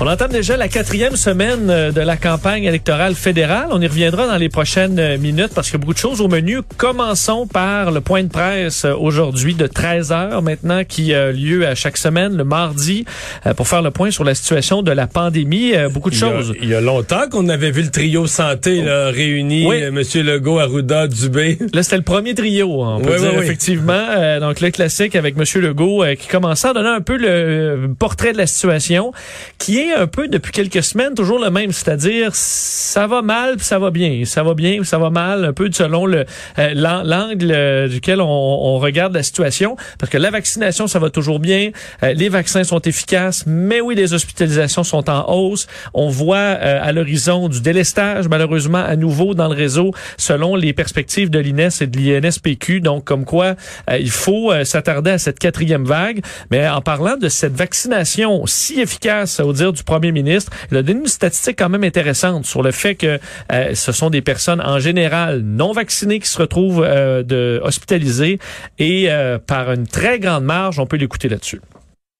On entame déjà la quatrième semaine euh, de la campagne électorale fédérale. On y reviendra dans les prochaines euh, minutes parce qu'il y a beaucoup de choses au menu. Commençons par le point de presse euh, aujourd'hui de 13 heures maintenant qui a lieu à chaque semaine le mardi pour faire le point sur la situation de la pandémie. Beaucoup de choses. Il y a, longtemps qu'on avait vu le trio santé là, réuni, oui. Monsieur Legault, Arruda, Dubé. Là, c'était le premier trio, hein, on peut dire, effectivement. donc le classique avec Monsieur Legault qui commençait à donner un peu le portrait de la situation qui est un peu depuis quelques semaines toujours le même, c'est-à-dire ça va mal, puis ça va bien, ça va bien, puis ça va mal, un peu selon le euh, l'angle euh, duquel on, regarde la situation, parce que la vaccination ça va toujours bien, euh, les vaccins sont efficaces, mais oui les hospitalisations sont en hausse. On voit à l'horizon du délestage malheureusement à nouveau dans le réseau selon les perspectives de l'INES et de l'INSPQ, donc comme quoi il faut s'attarder à cette quatrième vague, mais en parlant de cette vaccination si efficace au dire premier ministre. Il a donné une statistique quand même intéressante sur le fait que euh, ce sont des personnes en général non vaccinées qui se retrouvent euh, hospitalisées et euh, par une très grande marge, on peut l'écouter là-dessus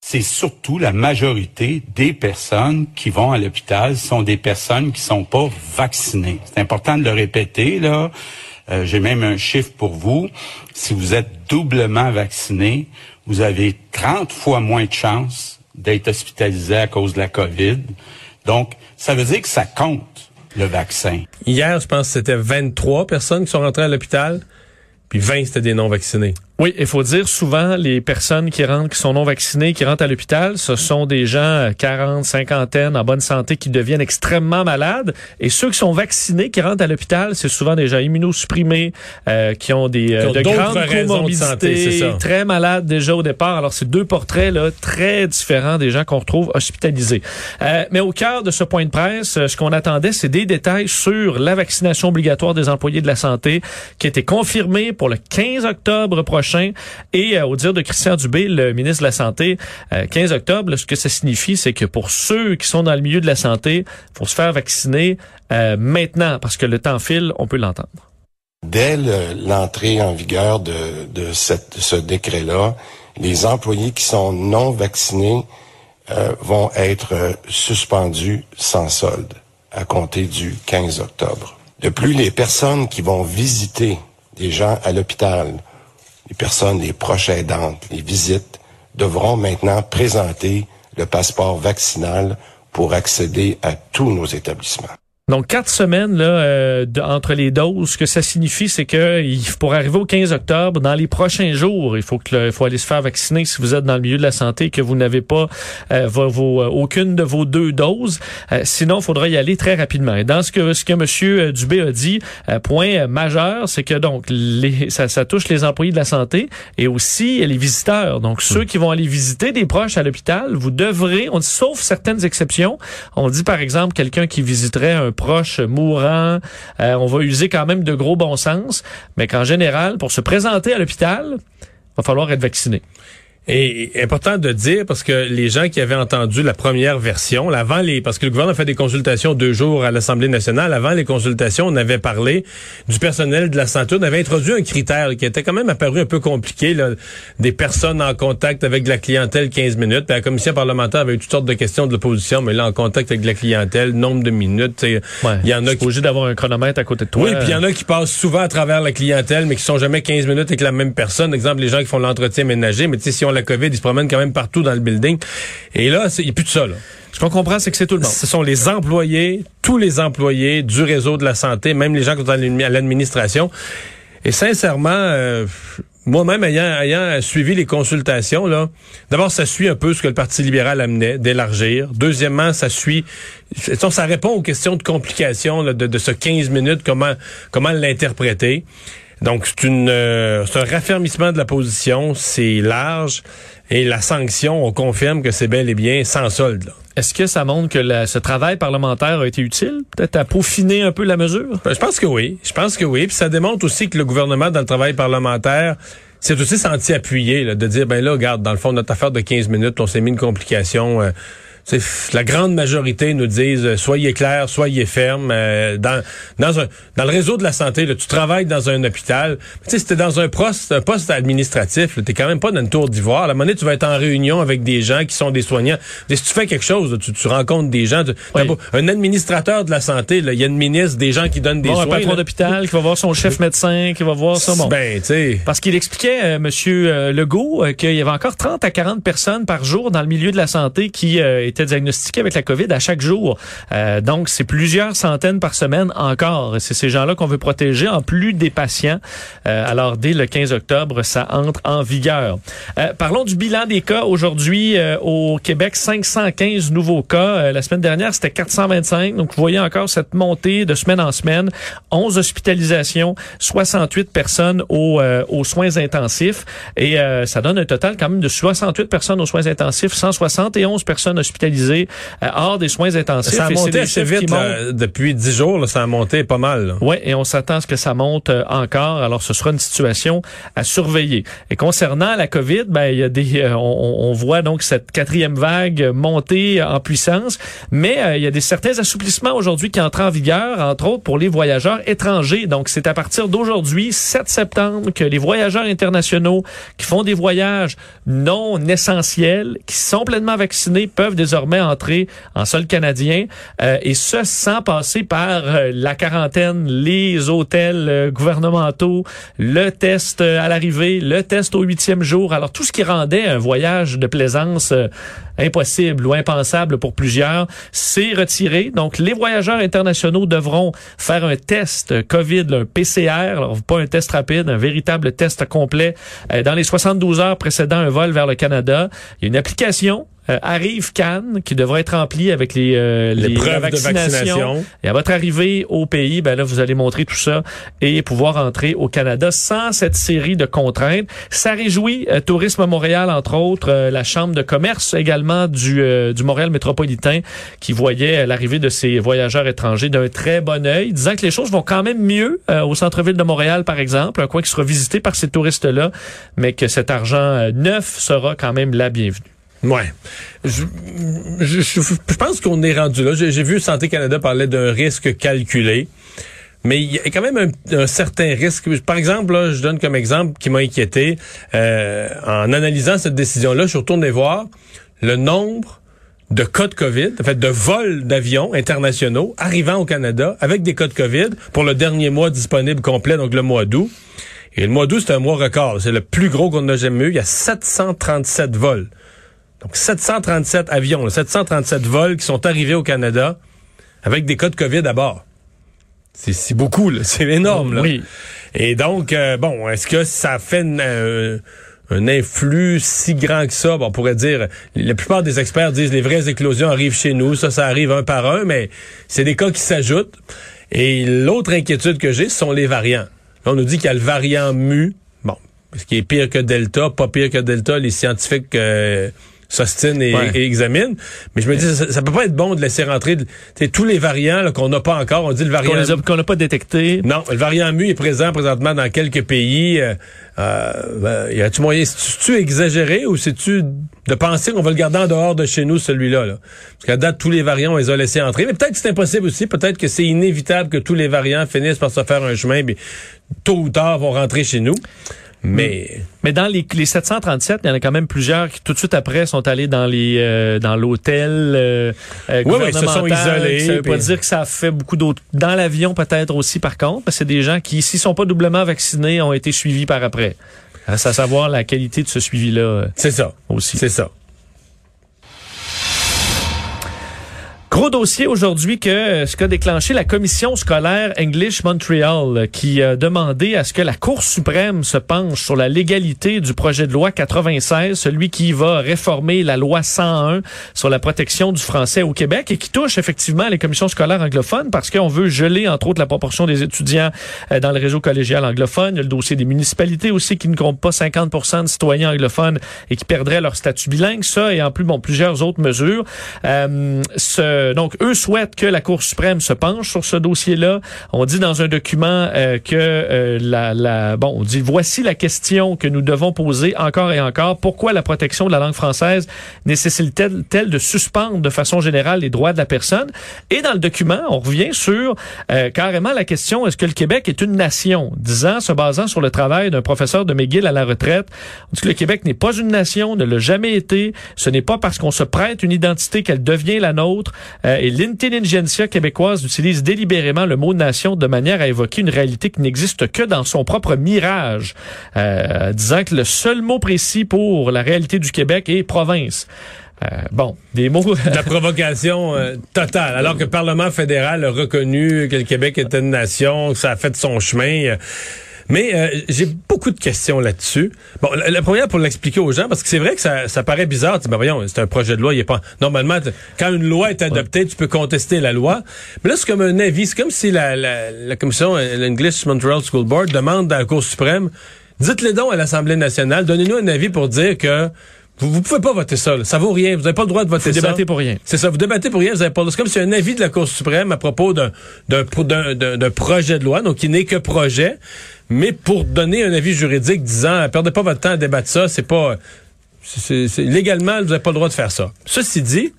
c'est surtout la majorité des personnes qui vont à l'hôpital sont des personnes qui sont pas vaccinées. C'est important de le répéter là. J'ai même un chiffre pour vous. Si vous êtes doublement vacciné, vous avez 30 fois moins de chances d'être hospitalisé à cause de la COVID. Donc, ça veut dire que ça compte, le vaccin. Hier, je pense que c'était 23 personnes qui sont rentrées à l'hôpital, puis 20, c'était des non-vaccinés. Oui, il faut dire souvent les personnes qui rentrent, qui sont non vaccinées, qui rentrent à l'hôpital, ce sont des gens 40, euh, cinquantaine, en bonne santé, qui deviennent extrêmement malades. Et ceux qui sont vaccinés, qui rentrent à l'hôpital, c'est souvent des gens immunosupprimés, euh, qui ont des euh, de grandes comorbidités, très malades déjà au départ. Alors c'est deux portraits là très différents des gens qu'on retrouve hospitalisés. Euh, mais au cœur de ce point de presse, ce qu'on attendait, c'est des détails sur la vaccination obligatoire des employés de la santé, qui était confirmée pour le 15 octobre prochain et euh, au dire de Christian Dubé, le ministre de la Santé, 15 euh, octobre, ce que ça signifie, c'est que pour ceux qui sont dans le milieu de la santé, faut se faire vacciner euh, maintenant parce que le temps file, on peut l'entendre. Dès l'entrée en vigueur de, ce décret-là, les employés qui sont non vaccinés vont être suspendus sans solde à compter du 15 octobre. De plus, les personnes qui vont visiter des gens à l'hôpital les personnes, les proches aidantes, les visites, devront maintenant présenter le passeport vaccinal pour accéder à tous nos établissements. Donc, quatre semaines là, euh, entre les doses, ce que ça signifie, c'est que pour arriver au 15 octobre, dans les prochains jours, il faut que faut aller se faire vacciner si vous êtes dans le milieu de la santé et que vous n'avez pas euh, vos, euh, aucune de vos deux doses. sinon, il faudra y aller très rapidement. Et dans ce que ce que M. Dubé a dit, point majeur, c'est que donc les, ça, ça, touche les employés de la santé et aussi les visiteurs. Donc, ceux qui vont aller visiter des proches à l'hôpital, vous devrez, on dit, sauf certaines exceptions, on dit par exemple quelqu'un qui visiterait un proche mourant. Euh, on va user quand même de gros bon sens, mais qu'en général, pour se présenter à l'hôpital, va falloir être vacciné. Et important de dire parce que les gens qui avaient entendu la première version, avant les, parce que le gouvernement a fait des consultations deux jours à l'Assemblée nationale, avant les consultations, on avait parlé du personnel de la santé, on avait introduit un critère qui était quand même apparu un peu compliqué, là, des personnes en contact avec la clientèle 15 minutes. Puis la commission parlementaire avait eu toutes sortes de questions de l'opposition, mais là en contact avec la clientèle, nombre de minutes, il y en a qui obligé d'avoir un chronomètre à côté de toi. Oui, puis il y en a qui passent souvent à travers la clientèle, mais qui sont jamais 15 minutes avec la même personne. Exemple, les gens qui font l'entretien ménager, mais tu sais si on la COVID, ils se promènent quand même partout dans le building. Et là, il n'y a plus de ça. Là. Ce qu'on comprend, c'est que c'est tout le monde. Ce sont les employés, tous les employés du réseau de la santé, même les gens qui sont à l'administration. Et sincèrement, euh, moi-même, ayant, ayant suivi les consultations, là, d'abord, ça suit un peu ce que le Parti libéral amenait, d'élargir. Deuxièmement, ça suit, ça répond aux questions de complications de, de ce 15 minutes, comment, comment l'interpréter. Donc, c'est une euh, c'est un raffermissement de la position, c'est large, et la sanction, on confirme que c'est bel et bien sans solde. Est-ce que ça montre que ce travail parlementaire a été utile, peut-être à peaufiner un peu la mesure? Ben, je pense que oui. Je pense que oui. Puis ça démontre aussi que le gouvernement, dans le travail parlementaire, c'est aussi senti appuyé là, de dire ben là, regarde, dans le fond, notre affaire de 15 minutes, on s'est mis une complication. Euh, la grande majorité nous disent euh, soyez clair, soyez ferme. Euh, dans dans un dans le réseau de la santé, là, tu travailles dans un hôpital. Tu sais, si t'es dans un poste un poste administratif, t'es quand même pas dans une tour d'ivoire. À la monnaie, tu vas être en réunion avec des gens qui sont des soignants. si tu fais quelque chose, tu, tu rencontres des gens. Un administrateur de la santé, il y a une ministre, des gens qui donnent des soins. Un patron d'hôpital qui va voir son chef médecin, qui va voir. Bon. Ben, tu Parce qu'il expliquait, euh, Monsieur Legault, qu'il y avait encore 30 à 40 personnes par jour dans le milieu de la santé qui étaient diagnostiqués avec la COVID à chaque jour. Euh, donc, c'est plusieurs centaines par semaine encore. C'est ces gens-là qu'on veut protéger en plus des patients. Euh, alors, dès le 15 octobre, ça entre en vigueur. Euh, parlons du bilan des cas. Aujourd'hui, au Québec, 515 nouveaux cas. la semaine dernière, c'était 425. Donc, vous voyez encore cette montée de semaine en semaine. 11 hospitalisations, 68 personnes aux, aux soins intensifs. Et ça donne un total quand même de 68 personnes aux soins intensifs, 171 personnes hospitalisées euh, hors des soins intensifs. Ça a monté assez vite depuis dix jours. Là, ça a monté pas mal. Oui, et on s'attend à ce que ça monte euh, encore. Alors, ce sera une situation à surveiller. Et concernant la COVID, ben il y a des, euh, on, voit donc cette quatrième vague monter en puissance, mais il y a des certains assouplissements aujourd'hui qui entrent en vigueur, entre autres pour les voyageurs étrangers. Donc, c'est à partir d'aujourd'hui, 7 septembre, que les voyageurs internationaux qui font des voyages non essentiels, qui sont pleinement vaccinés, peuvent désormais désormais entrer en sol canadien euh, et ce sans passer par euh, la quarantaine, les hôtels euh, gouvernementaux, le test à l'arrivée, le test au huitième jour. Alors tout ce qui rendait un voyage de plaisance impossible ou impensable pour plusieurs, c'est retiré. Donc les voyageurs internationaux devront faire un test COVID, un PCR, alors pas un test rapide, un véritable test complet dans les 72 heures précédant un vol vers le Canada. Il y a une application euh, arrive Cannes, qui devrait être rempli avec les, euh, les, preuves vaccinations. de vaccination. Et à votre arrivée au pays, ben là, vous allez montrer tout ça et pouvoir entrer au Canada sans cette série de contraintes. Ça réjouit euh, Tourisme Montréal, entre autres, euh, la Chambre de commerce également du, du Montréal métropolitain, qui voyait l'arrivée de ces voyageurs étrangers d'un très bon œil, disant que les choses vont quand même mieux au centre-ville de Montréal, par exemple, un coin qui sera visité par ces touristes-là, mais que cet argent neuf sera quand même la bienvenue. Ouais. Je, pense qu'on est rendu là. J'ai vu Santé Canada parler d'un risque calculé. Mais il y a quand même un, certain risque. Par exemple, je donne comme exemple qui m'a inquiété. Euh, en analysant cette décision-là, je suis retourné voir le nombre de cas de COVID, en fait, de vols d'avions internationaux arrivant au Canada avec des cas de COVID pour le dernier mois disponible complet, donc le mois d'août. Et le mois d'août, c'est un mois record. C'est le plus gros qu'on a jamais eu. Il y a 737 vols. Donc 737 avions, 737 vols qui sont arrivés au Canada avec des cas de COVID à bord. C'est beaucoup, c'est énorme. Là. Oui. Et donc, euh, bon, est-ce que ça fait euh, un influx si grand que ça? Bon, on pourrait dire, la plupart des experts disent les vraies éclosions arrivent chez nous, ça, ça arrive un par un, mais c'est des cas qui s'ajoutent. Et l'autre inquiétude que j'ai, ce sont les variants. on nous dit qu'il y a le variant mu, bon, ce qui est pire que Delta, pas pire que Delta, les scientifiques... Euh, s'ostine et, examine. Mais je me dis, ça, ça, peut pas être bon de laisser rentrer tous les variants qu'on n'a pas encore. On dit le variant qu'on n'a pas détecté. Non, le variant mu est présent présentement dans quelques pays. Euh, euh, ben, y a-tu moyen, c'est-tu exagéré ou c'est-tu de penser qu'on va le garder en dehors de chez nous, celui-là? Là? Parce qu'à date, tous les variants, on les a laissés entrer. Mais peut-être que c'est impossible aussi. Peut-être que c'est inévitable que tous les variants finissent par se faire un chemin, mais tôt ou tard vont rentrer chez nous. Mais mm. mais dans les, les 737, il y en a quand même plusieurs qui tout de suite après sont allés dans les euh, dans l'hôtel euh, euh oui, oui, se sont isolés. Ça veut pas dire que ça a fait beaucoup d'autres dans l'avion peut-être aussi par contre, parce que c'est des gens qui s'ils sont pas doublement vaccinés ont été suivis par après. C'est à savoir la qualité de ce suivi-là. Euh, c'est ça aussi. C'est ça. Gros dossier aujourd'hui que euh, ce qu'a déclenché la commission scolaire English Montreal euh, qui a demandé à ce que la Cour suprême se penche sur la légalité du projet de loi 96, celui qui va réformer la loi 101 sur la protection du français au Québec et qui touche effectivement les commissions scolaires anglophones parce qu'on veut geler entre autres la proportion des étudiants euh, dans le réseau collégial anglophone. Il y a le dossier des municipalités aussi qui ne comptent pas 50% de citoyens anglophones et qui perdraient leur statut bilingue. Ça et en plus bon plusieurs autres mesures. Euh, donc eux souhaitent que la Cour suprême se penche sur ce dossier-là. On dit dans un document euh, que euh, la, bon, on dit voici la question que nous devons poser encore et encore. Pourquoi la protection de la langue française nécessite-t-elle de suspendre de façon générale les droits de la personne? Et dans le document, on revient sur carrément la question est-ce que le Québec est une nation? Disant, se basant sur le travail d'un professeur de McGill à la retraite, on dit que le Québec n'est pas une nation, ne l'a jamais été. Ce n'est pas parce qu'on se prête une identité qu'elle devient la nôtre. Euh, et l'intelligentsia québécoise utilise délibérément le mot nation de manière à évoquer une réalité qui n'existe que dans son propre mirage, euh, disant que le seul mot précis pour la réalité du Québec est province. Euh, bon, des mots. la provocation totale. Alors que le Parlement fédéral a reconnu que le Québec était une nation, que ça a fait son chemin. Mais euh, j'ai beaucoup de questions là-dessus. Bon, la, première pour l'expliquer aux gens, parce que c'est vrai que ça, ça paraît bizarre. Ben voyons, c'est un projet de loi, il est pas. Normalement, quand une loi est adoptée, tu peux contester la loi. Mais là, c'est comme un avis. C'est comme si la, la, la commission, euh, l'English Montreal School Board, demande à la Cour suprême, dites-le donc à l'Assemblée nationale, donnez-nous un avis pour dire que vous, vous pouvez pas voter ça. Là. Ça vaut rien. Vous n'avez pas le droit de voter vous ça. Vous débattez pour rien. C'est ça. Vous débattez pour rien. Vous avez pas. C'est comme si un avis de la Cour suprême à propos d'un d'un d'un projet de loi, donc qui n'est que projet, mais pour donner un avis juridique disant perdez pas votre temps à débattre ça. C'est pas. C'est légalement, vous n'avez pas le droit de faire ça. Ceci dit,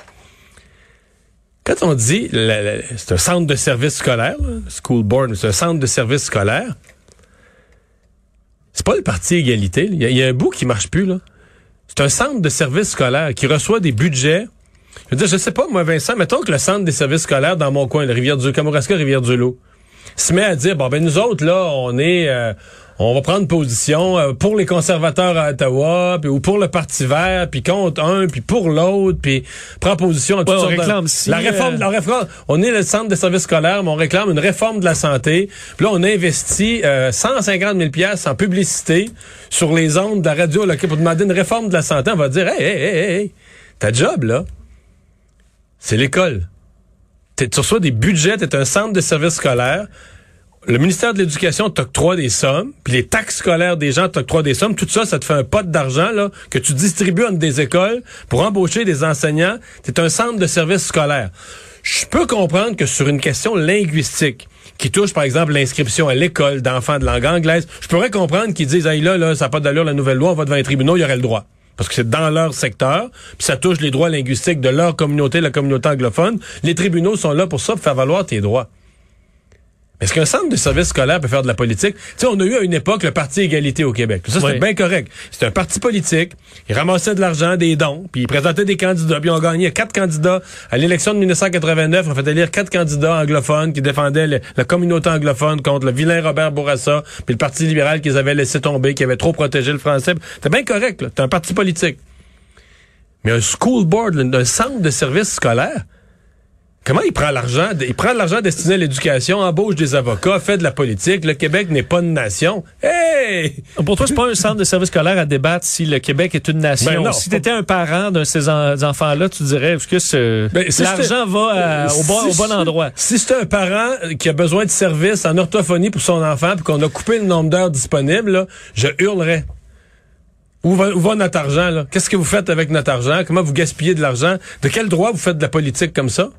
quand on dit c'est un centre de service scolaire, school board, c'est un centre de service scolaire, c'est pas le parti égalité. Il y, y, a un bout qui marche plus là. C'est un centre de services scolaires qui reçoit des budgets. Je veux dire, je sais pas, moi, Vincent, mettons que le centre des services scolaires dans mon coin, la rivière du Kamouraska, rivière du Loup, se met à dire, bon, ben, nous autres, là, on est, euh, on va prendre position euh, pour les conservateurs à Ottawa, puis ou pour le Parti vert, puis contre un, puis pour l'autre, puis prend position à toutes on réclame si, la réforme, euh, la réforme, on est le centre des services scolaires, mais on réclame une réforme de la santé. Puis là, on investit euh, 150 000 pièces en publicité sur les ondes de la radio là, pour demander une réforme de la santé. On va dire, hey, hey, hey, hey, ta job là, c'est l'école. Tu reçois des budgets, t'es un centre de services scolaires le ministère de l'Éducation t'octroie des sommes, puis les taxes scolaires des gens t'octroient des sommes. Tout ça, ça te fait un pot d'argent là que tu distribues entre des écoles pour embaucher des enseignants. C'est un centre de services scolaires. Je peux comprendre que sur une question linguistique, qui touche, par exemple, l'inscription à l'école d'enfants de langue anglaise, je pourrais comprendre qu'ils disent, hey, là, là, ça n'a pas d'allure la nouvelle loi, on va devant les tribunaux, il y aurait le droit. Parce que c'est dans leur secteur, puis ça touche les droits linguistiques de leur communauté, la communauté anglophone. Les tribunaux sont là pour ça, pour faire valoir tes droits. Est-ce qu'un centre de service scolaire peut faire de la politique? Tu sais, on a eu à une époque le Parti Égalité au Québec. Ça, c'était bien correct. C'était un parti politique. Il ramassait de l'argent, des dons, puis il présentait des candidats. Puis on gagnait quatre candidats. À l'élection de 1989, on fait élire quatre candidats anglophones qui défendaient la communauté anglophone contre le vilain Robert Bourassa, puis le Parti libéral qu'ils avaient laissé tomber, qui avait trop protégé le français. C'était bien correct. C'était un parti politique. Mais un school board, un centre de service scolaire, Comment il prend l'argent? Il prend l'argent destiné à l'éducation, embauche des avocats, fait de la politique. Le Québec n'est pas une nation. Hey! Pour toi, c'est pas un centre de service scolaire à débattre si le Québec est une nation. Ben si tu étais un parent d'un de ces enfants-là, tu dirais est-ce que ben, l'argent va au, bon, au bon endroit? Si c'est un parent qui a besoin de services en orthophonie pour son enfant puis qu'on a coupé le nombre d'heures disponibles, je hurlerais. Où va, où va, notre argent, Qu'est-ce que vous faites avec notre argent? Comment vous gaspillez de l'argent? De quel droit vous faites de la politique comme ça?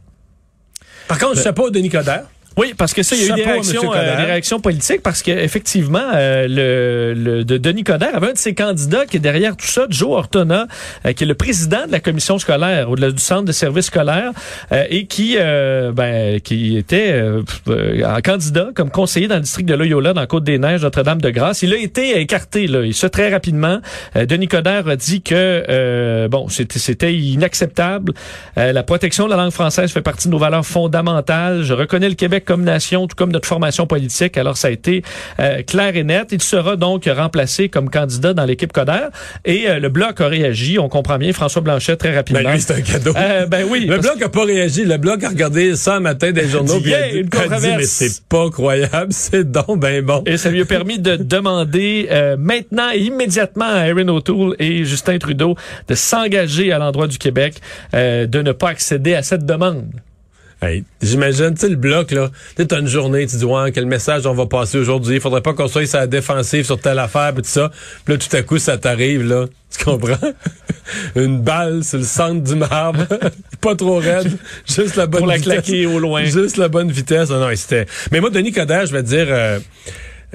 Par contre, ben, chapeau de Nicodère. Oui, parce que ça, il y a eu des réactions, euh, des réactions politiques parce qu'effectivement, euh, le, le, de Denis Coderre avait un de ses candidats qui est derrière tout ça, Joe Ortona, euh, qui est le président de la commission scolaire ou du centre de services scolaires euh, et qui, ben, qui était un candidat comme conseiller dans le district de Loyola dans Côte-des-Neiges, Notre-Dame-de-Grâce. Il a été écarté là, il se très rapidement. Denis Coderre a dit que bon, c'était inacceptable. la protection de la langue française fait partie de nos valeurs fondamentales. Je reconnais le Québec comme nation, tout comme notre formation politique. Alors, ça a été euh, clair et net. Il sera donc remplacé comme candidat dans l'équipe Coder. Et euh, le Bloc a réagi. On comprend bien François Blanchet très rapidement. Ben lui, c'est un cadeau. Euh, ben oui. Le Bloc a pas réagi. Le Bloc a regardé ça un matin des journaux. Dit, a dit, une controverse. mais c'est pas croyable. C'est donc ben bon. Et ça lui a permis de demander maintenant et immédiatement à Erin O'Toole et Justin Trudeau de s'engager à l'endroit du Québec, de ne pas accéder à cette demande. Hey, J'imagine, tu sais, le bloc, là, tu as une journée, tu dis, ouais, quel message on va passer aujourd'hui, il faudrait pas qu'on soit sur la défensive sur telle affaire, pis tout ça. Puis là, tout à coup, ça t'arrive, là. Tu comprends? une balle sur le centre du marbre. pas trop raide, juste la bonne Pour la vitesse. claquer au loin. Juste la bonne vitesse. Ah non, c'était. Mais moi, Denis Coderre, je vais te dire. euh,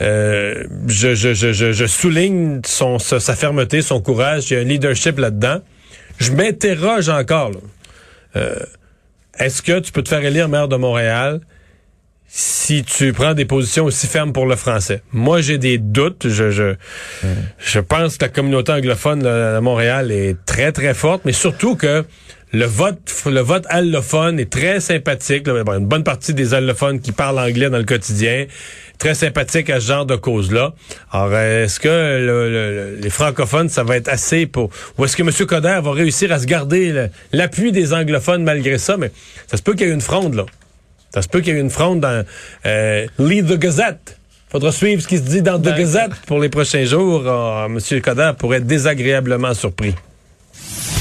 euh, je, je, je, je, je souligne son, sa, sa fermeté, son courage. Il y a un leadership là-dedans. Je m'interroge encore. là. Euh, Est-ce que tu peux te faire élire maire de Montréal si tu prends des positions aussi fermes pour le français? Moi, j'ai des doutes. Je, je, je pense que la communauté anglophone là, à Montréal est très, très forte, mais surtout que le vote, le vote allophone est très sympathique. là. Une bonne partie des allophones qui parlent anglais dans le quotidien, très sympathique à ce genre de cause-là. Alors, est-ce que le- le- le- les francophones, ça va être assez pour... Ou est-ce que M. Coder va réussir à se garder l'appui des anglophones malgré ça? Mais ça se peut qu'il y ait une fronde, là. Ça se peut qu'il y ait une fronde dans euh, Lead the Gazette. Faudra suivre ce qui se dit dans The D'accord. Gazette pour les prochains jours. Ah, M. Coder pourrait être désagréablement surpris.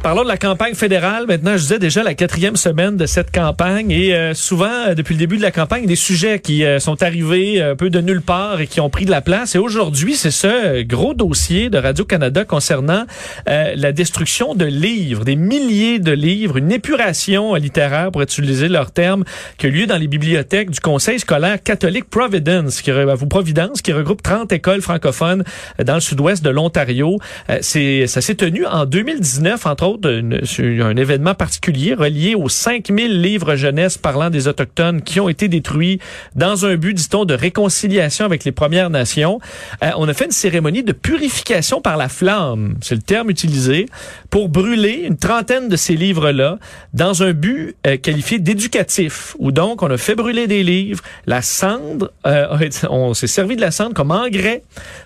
Parlons de la campagne fédérale. Maintenant, je disais déjà la quatrième semaine de cette campagne et euh, souvent, euh, depuis le début de la campagne, des sujets qui euh, sont arrivés un peu de nulle part et qui ont pris de la place. Et aujourd'hui, c'est ce euh, gros dossier de Radio-Canada concernant euh, la destruction de livres, des milliers de livres, une épuration euh, littéraire, pour utiliser leur terme, qui a lieu dans les bibliothèques du Conseil scolaire catholique Providence, qui, vous, Providence, qui regroupe 30 écoles francophones euh, dans le sud-ouest de l'Ontario. Euh, c'est, ça s'est tenu en 2019, entre autres, un événement particulier relié aux 5000 livres jeunesse parlant des Autochtones qui ont été détruits dans un but, dit-on, de réconciliation avec les Premières Nations. Euh, on a fait une cérémonie de purification par la flamme, c'est le terme utilisé, pour brûler une trentaine de ces livres-là dans un but euh, qualifié d'éducatif, où donc on a fait brûler des livres, la cendre, euh, on s'est servi de la cendre comme engrais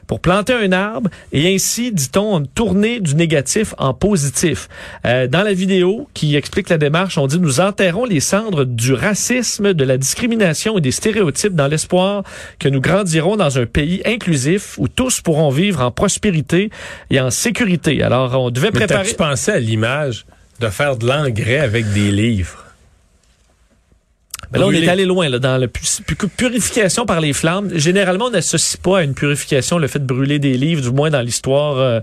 pour planter un arbre et ainsi, dit-on, tourner du négatif en positif. Euh, dans la vidéo qui explique la démarche, on dit nous enterrons les cendres du racisme, de la discrimination et des stéréotypes dans l'espoir que nous grandirons dans un pays inclusif où tous pourront vivre en prospérité et en sécurité. Alors, on devait Mais préparer... t'as-tu pensé à l'image de faire de l'engrais avec des livres? Mais là, on est allé loin là, dans la pu- pu- purification par les flammes. Généralement, on n'associe pas à une purification le fait de brûler des livres, du moins dans l'histoire. euh,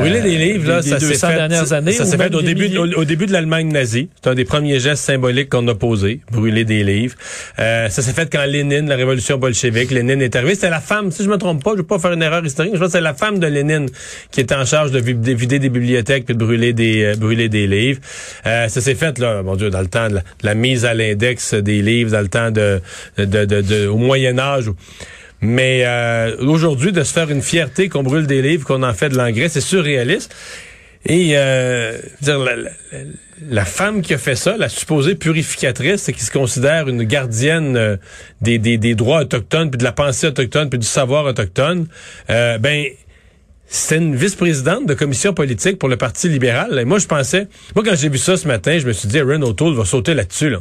Brûler euh, des livres, là, des- ça s'est 200 fait, dernières années. ça s'est fait au début, milliers. au, au début de l'Allemagne nazie. C'est un des premiers gestes symboliques qu'on a posés, brûler des livres. Euh, ça s'est fait quand Lénine, la révolution bolchevique, Lénine est arrivé. C'était la femme, si je me trompe pas, je veux pas faire une erreur historique, je pense que c'est la femme de Lénine qui était en charge de, vi- de vider des bibliothèques puis de brûler des, euh, brûler des livres. Euh, ça s'est fait, là, mon Dieu, dans le temps de la, de la mise à l'index des livres, dans le temps de, de, de, de- au Moyen Âge. Mais euh, aujourd'hui, de se faire une fierté qu'on brûle des livres, qu'on en fait de l'engrais, c'est surréaliste. Et euh, dire, la, la- la femme qui a fait ça, la supposée purificatrice, qui se considère une gardienne euh, des, des, des droits autochtones, puis de la pensée autochtone, puis du savoir autochtone, euh, ben c'est une vice-présidente de commission politique pour le Parti libéral. Et moi, je pensais, moi, quand j'ai vu ça ce matin, je me suis dit, Aaron O'Toole va sauter là-dessus. Là.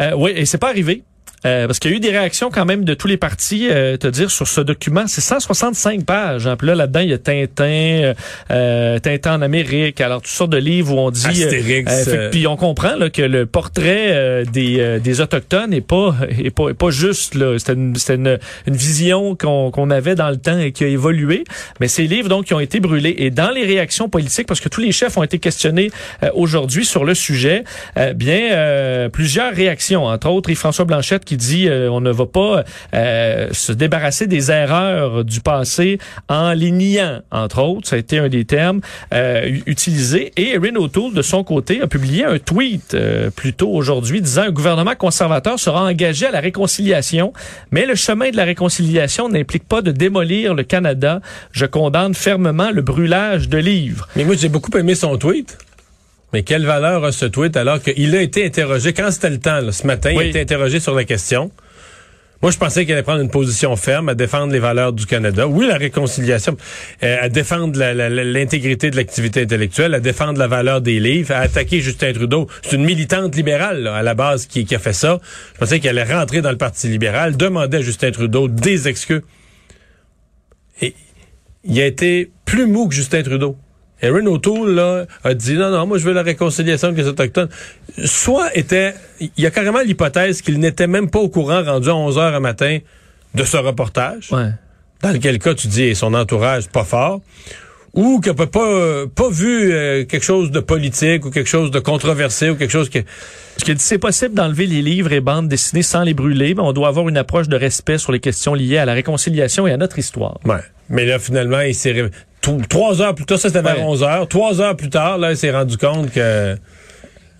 Euh, oui, et c'est pas arrivé. Euh, parce qu'il y a eu des réactions quand même de tous les partis, euh, te dire sur ce document, c'est 165 pages. Hein. Puis là, là-dedans, il y a Tintin, euh, euh, Tintin en Amérique, alors toutes sortes de livres où on dit... Astérix, fait que- euh, puis on comprend là, que le portrait euh, des, euh, des autochtones est pas est pas, est pas juste là. C'était une, c'était une, une vision qu'on qu'on avait dans le temps et qui a évolué. Mais ces livres donc qui ont été brûlés et dans les réactions politiques, parce que tous les chefs ont été questionnés euh, aujourd'hui sur le sujet, euh, bien euh, plusieurs réactions, entre autres Yves-François Blanchette qui dit euh, on ne va pas euh, se débarrasser des erreurs du passé en les niant, entre autres. Ça a été un des termes euh, utilisés. Et Erin O'Toole, de son côté, a publié un tweet euh, plus tôt aujourd'hui disant un gouvernement conservateur sera engagé à la réconciliation, mais le chemin de la réconciliation n'implique pas de démolir le Canada. Je condamne fermement le brûlage de livres. Mais moi, j'ai beaucoup aimé son tweet. Mais quelle valeur a ce tweet alors qu'il a été interrogé, quand c'était le temps, là, ce matin, il a été interrogé sur la question? Moi, je pensais qu'il allait prendre une position ferme à défendre les valeurs du Canada. Oui, la réconciliation, euh, à défendre la- la- la- l'intégrité de l'activité intellectuelle, à défendre la valeur des livres, à attaquer Justin Trudeau. C'est une militante libérale, là, à la base, qui, qui a fait ça. Je pensais qu'elle allait rentrer dans le Parti libéral, demander à Justin Trudeau des excuses. Et il a été plus mou que Justin Trudeau. Erin O'Toole là, a dit non, non, moi je veux la réconciliation avec les Autochtones. Soit était, il y a carrément l'hypothèse qu'il n'était même pas au courant rendu à 11 heures un matin de ce reportage, Ouais. dans lequel cas tu dis et son entourage pas fort, ou qui n'a pas, pas vu euh, quelque chose de politique ou quelque chose de controversé ou quelque chose qui... Ce qui dit, c'est possible d'enlever les livres et bandes dessinées sans les brûler, mais on doit avoir une approche de respect sur les questions liées à la réconciliation et à notre histoire. Ouais. Mais là, finalement, il s'est... Trois heures plus tard, ça c'était vers 11 heures. Trois heures plus tard, là, il s'est rendu compte que...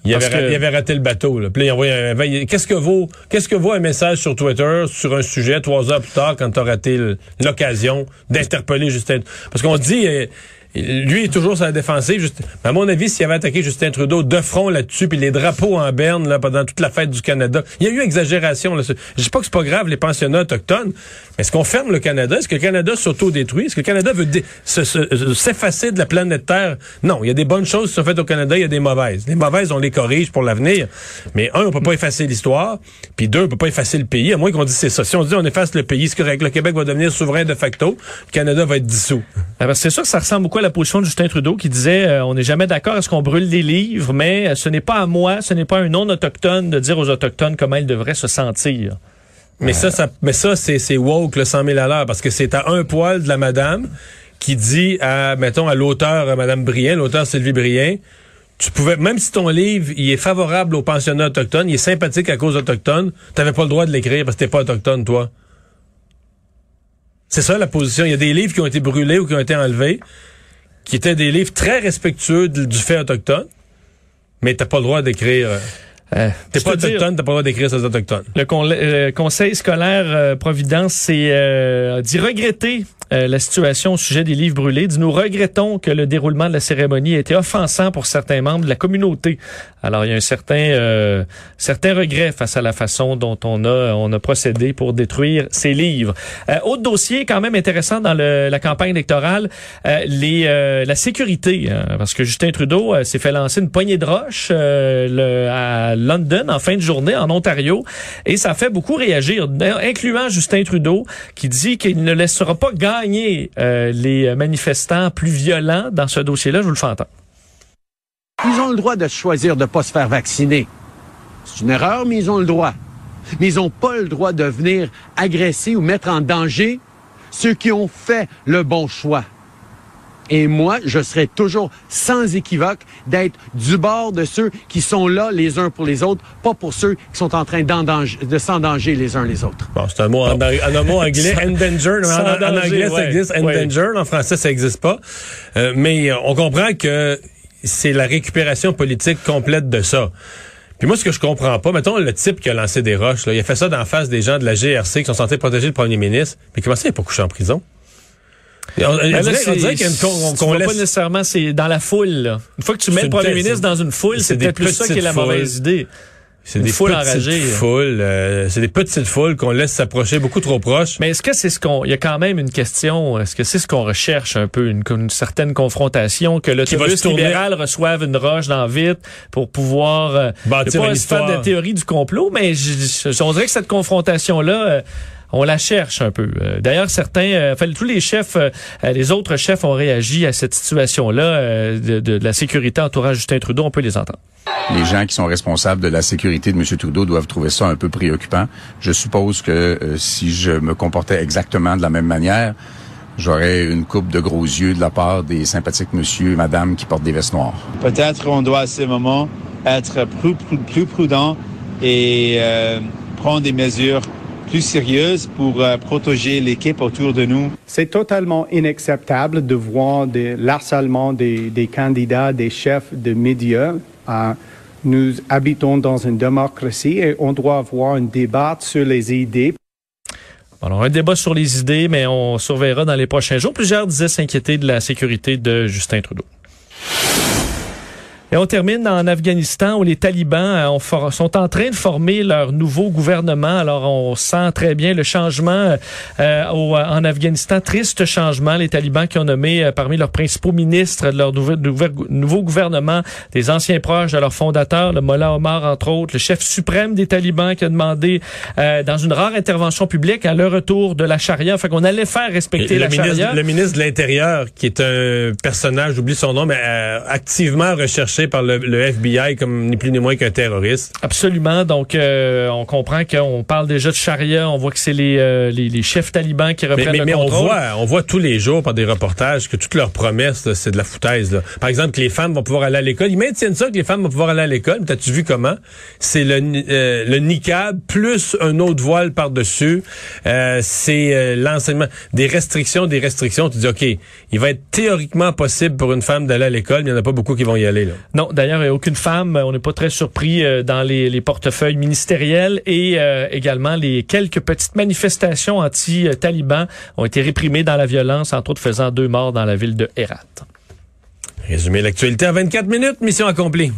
Il avait, raté, il avait, raté le bateau. Là. Puis il qu'est-ce que vaut, qu'est-ce que vaut un message sur Twitter sur un sujet trois heures plus tard quand t'as raté l'occasion d'interpeller Justin? Parce qu'on dit, euh, lui est toujours sur la défensive. Juste, à mon avis, s'il avait attaqué Justin Trudeau de front là-dessus, puis les drapeaux en berne là, pendant toute la fête du Canada, il y a eu exagération. Là. Je dis pas que c'est pas grave les pensionnats autochtones, mais est-ce qu'on ferme le Canada? Est-ce que le Canada s'auto-détruit? Est-ce que le Canada veut s'effacer de la planète Terre? Non, il y a des bonnes choses qui sont faites au Canada, il y a des mauvaises. Les mauvaises, on les corrige pour l'avenir. Mais un, on peut pas effacer l'histoire, puis deux, on peut pas effacer le pays. À moins qu'on dise c'est ça. Si on dit on efface le pays, c'est correct. Le Québec va devenir souverain de facto, le Canada va être dissous. Ah, c'est sûr que ça ressemble la position de Justin Trudeau qui disait euh, on n'est jamais d'accord à ce qu'on brûle des livres, mais euh, ce n'est pas à moi, ce n'est pas un non-autochtone de dire aux autochtones comment ils devraient se sentir. Mais ça, ça, mais ça, c'est, c'est woke, le 100 000 à l'heure, parce que c'est à un poil de la madame qui dit à, mettons, à l'auteur, à Madame Brien, l'auteur Sylvie Brien, tu pouvais, même si ton livre, il est favorable aux pensionnats autochtones, il est sympathique à cause autochtone, t'avais pas le droit de l'écrire parce que t'es pas autochtone, toi. C'est ça la position. Il y a des livres qui ont été brûlés ou qui ont été enlevés qui étaient des livres très respectueux du fait autochtone, mais t'as pas le droit d'écrire. Euh, euh T'es pas autochtone, t'as pas le droit d'écrire sur les autochtones. Le, conseil scolaire euh, Providence s'est euh, dit regretter euh, la situation au sujet des livres brûlés. Dit, nous regrettons que le déroulement de la cérémonie ait été offensant pour certains membres de la communauté. Alors, il y a un certain, euh, certain regret face à la façon dont on a, on a procédé pour détruire ces livres. Euh, autre dossier quand même intéressant dans le, la campagne électorale, euh, les, la sécurité. Hein, parce que Justin Trudeau s'est fait lancer une poignée de roches le, à London en fin de journée, en Ontario. Et ça fait beaucoup réagir, incluant Justin Trudeau, qui dit qu'il ne laissera pas gagner euh, les manifestants plus violents dans ce dossier-là? Je vous le fais entendre. Ils ont le droit de choisir de ne pas se faire vacciner. C'est une erreur, mais ils ont le droit. Mais ils n'ont pas le droit de venir agresser ou mettre en danger ceux qui ont fait le bon choix. Et moi, je serai toujours sans équivoque d'être du bord de ceux qui sont là les uns pour les autres, pas pour ceux qui sont en train de s'endanger les uns les autres. Bon, c'est un mot, en, un mot anglais, endanger. En, en, anglais, ça existe, endanger. En français, ça n'existe pas. Euh, mais euh, on comprend que c'est la récupération politique complète de ça. Puis moi, ce que je comprends pas, mettons le type qui a lancé des roches, là, il a fait ça d'en face des gens de la GRC qui sont censés protéger le premier ministre. Mais comment ça, il n'est pas couché en prison? On, dirait, qu'on laisse... pas nécessairement c'est dans la foule. Là. Une fois que tu mets le premier ministre dans une foule, c'est peut-être plus ça qui est la mauvaise idée. C'est des foules enragées. Foules, euh, c'est des petites foules qu'on laisse s'approcher beaucoup trop proches. Mais est-ce que c'est ce qu'on, il y a quand même une question, est-ce que c'est ce qu'on recherche un peu, une, une certaine confrontation, que l'autobus libéral reçoive une roche dans vite pour pouvoir, euh, Bâtir pas une histoire. de théorie du complot, mais je, on dirait que cette confrontation-là, euh, on la cherche un peu. Euh, d'ailleurs, certains, euh, enfin, tous les chefs, euh, les autres chefs ont réagi à cette situation-là de, la sécurité entourant Justin Trudeau. On peut les entendre. Les gens qui sont responsables de la sécurité de M. Trudeau doivent trouver ça un peu préoccupant. Je suppose que si je me comportais exactement de la même manière, j'aurais une coupe de gros yeux de la part des sympathiques monsieur et madame qui portent des vestes noires. Peut-être on doit à ce moment être plus, plus, prudent et prendre des mesures plus sérieuse pour euh, protéger l'équipe autour de nous. C'est totalement inacceptable de voir de l'harcèlement des, des, candidats, des chefs de médias. Euh, nous habitons dans une démocratie et on doit avoir un débat sur les idées. Alors, un débat sur les idées, mais on surveillera dans les prochains jours. Plusieurs disaient s'inquiéter de la sécurité de Justin Trudeau. Et on termine en Afghanistan où les talibans euh, sont en train de former leur nouveau gouvernement. Alors on sent très bien le changement euh, en Afghanistan, triste changement. Les talibans qui ont nommé euh, parmi leurs principaux ministres de leur nouveau, gouvernement des anciens proches de leur fondateur, le Mollah Omar entre autres, le chef suprême des talibans qui a demandé dans une rare intervention publique à leur retour de la charia, fait qu'on allait faire respecter la charia. Le ministre de l'Intérieur, qui est un personnage, j'oublie son nom, mais activement recherché par le, FBI comme ni plus ni moins qu'un terroriste. Absolument. Donc, euh, on comprend qu'on parle déjà de charia. On voit que c'est les, euh, les, les, chefs talibans qui reprennent mais, le mais contrôle. on voit, on voit tous les jours par des reportages que toutes leurs promesses, c'est de la foutaise. Là. Par exemple, que les femmes vont pouvoir aller à l'école. Ils maintiennent ça que les femmes vont pouvoir aller à l'école. Mais t'as-tu vu comment? C'est le, euh, le niqab plus un autre voile par-dessus. c'est l'enseignement. Des restrictions, des restrictions. Tu dis, OK, il va être théoriquement possible pour une femme d'aller à l'école, mais il n'y en a pas beaucoup qui vont y aller. Là. Non, d'ailleurs, aucune femme. On n'est pas très surpris euh, dans les, les portefeuilles ministériels et euh, également les quelques petites manifestations anti-talibans ont été réprimées dans la violence, entre autres faisant deux morts dans la ville de Herat. Résumé l'actualité en 24 minutes, mission accomplie.